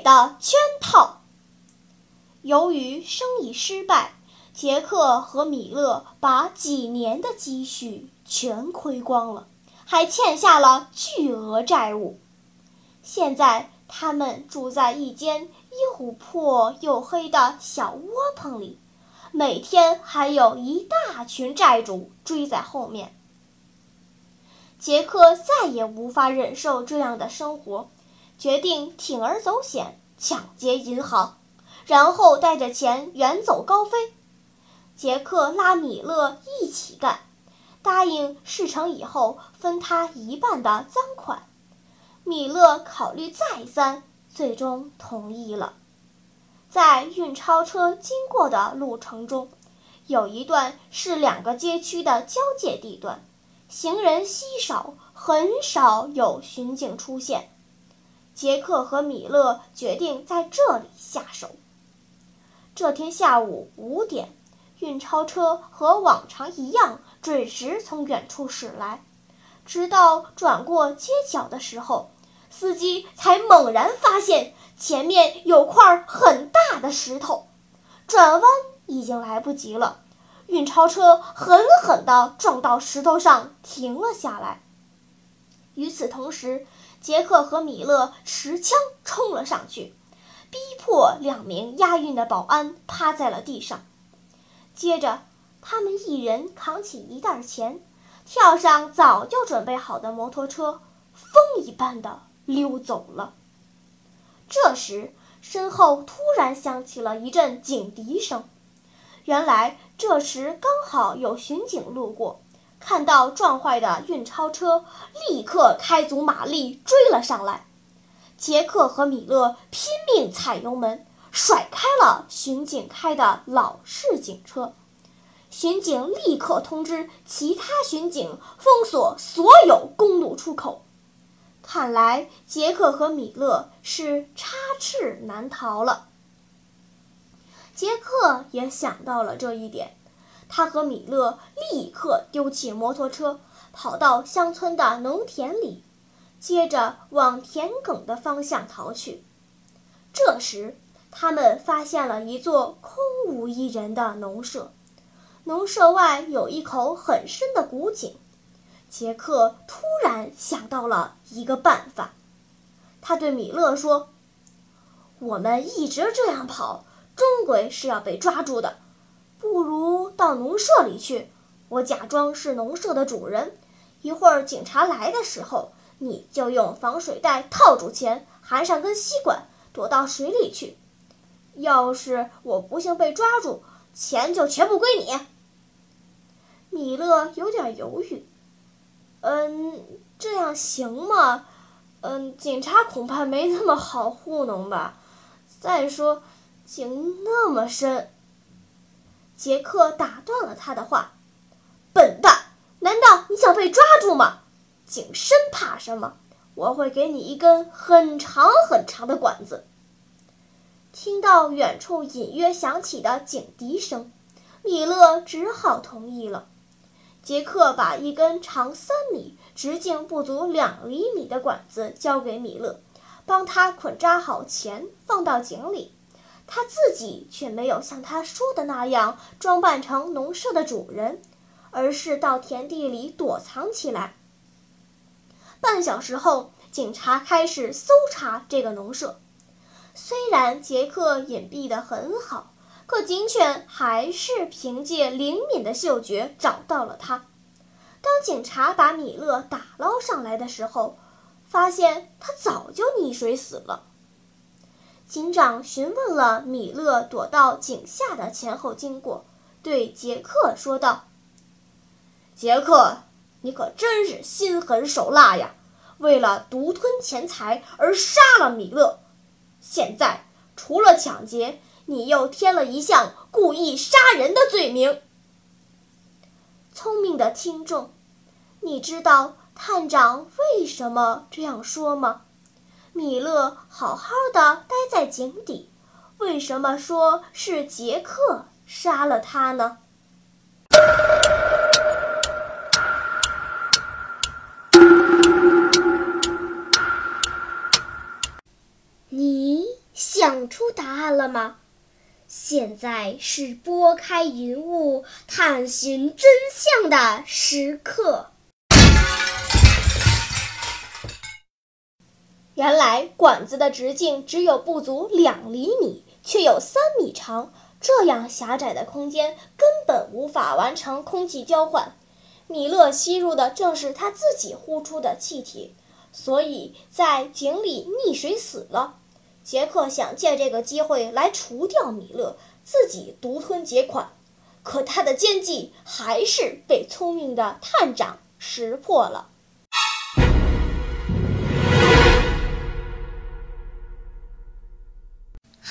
的圈套。由于生意失败，杰克和米勒把几年的积蓄全亏光了，还欠下了巨额债务。现在他们住在一间又破又黑的小窝棚里，每天还有一大群债主追在后面。杰克再也无法忍受这样的生活。决定铤而走险，抢劫银行，然后带着钱远走高飞。杰克拉米勒一起干，答应事成以后分他一半的赃款。米勒考虑再三，最终同意了。在运钞车经过的路程中，有一段是两个街区的交界地段，行人稀少，很少有巡警出现。杰克和米勒决定在这里下手。这天下午五点，运钞车和往常一样准时从远处驶来，直到转过街角的时候，司机才猛然发现前面有块很大的石头，转弯已经来不及了。运钞车狠狠地撞到石头上，停了下来。与此同时，杰克和米勒持枪冲了上去，逼迫两名押运的保安趴在了地上。接着，他们一人扛起一袋钱，跳上早就准备好的摩托车，风一般的溜走了。这时，身后突然响起了一阵警笛声。原来，这时刚好有巡警路过。看到撞坏的运钞车，立刻开足马力追了上来。杰克和米勒拼命踩油门，甩开了巡警开的老式警车。巡警立刻通知其他巡警封锁所有公路出口。看来杰克和米勒是插翅难逃了。杰克也想到了这一点。他和米勒立刻丢弃摩托车，跑到乡村的农田里，接着往田埂的方向逃去。这时，他们发现了一座空无一人的农舍，农舍外有一口很深的古井。杰克突然想到了一个办法，他对米勒说：“我们一直这样跑，终归是要被抓住的。”不如到农舍里去，我假装是农舍的主人。一会儿警察来的时候，你就用防水袋套住钱，含上根吸管，躲到水里去。要是我不幸被抓住，钱就全部归你。米勒有点犹豫，嗯，这样行吗？嗯，警察恐怕没那么好糊弄吧。再说，井那么深。杰克打断了他的话：“笨蛋，难道你想被抓住吗？井深怕什么？我会给你一根很长很长的管子。”听到远处隐约响起的警笛声，米勒只好同意了。杰克把一根长三米、直径不足两厘米的管子交给米勒，帮他捆扎好钱，放到井里。他自己却没有像他说的那样装扮成农舍的主人，而是到田地里躲藏起来。半小时后，警察开始搜查这个农舍。虽然杰克隐蔽得很好，可警犬还是凭借灵敏的嗅觉找到了他。当警察把米勒打捞上来的时候，发现他早就溺水死了。警长询问了米勒躲到井下的前后经过，对杰克说道：“杰克，你可真是心狠手辣呀！为了独吞钱财而杀了米勒，现在除了抢劫，你又添了一项故意杀人的罪名。聪明的听众，你知道探长为什么这样说吗？米勒好好的待在井底，为什么说是杰克杀了他呢？你想出答案了吗？现在是拨开云雾探寻真相的时刻。原来管子的直径只有不足两厘米，却有三米长。这样狭窄的空间根本无法完成空气交换。米勒吸入的正是他自己呼出的气体，所以在井里溺水死了。杰克想借这个机会来除掉米勒，自己独吞劫款，可他的奸计还是被聪明的探长识破了。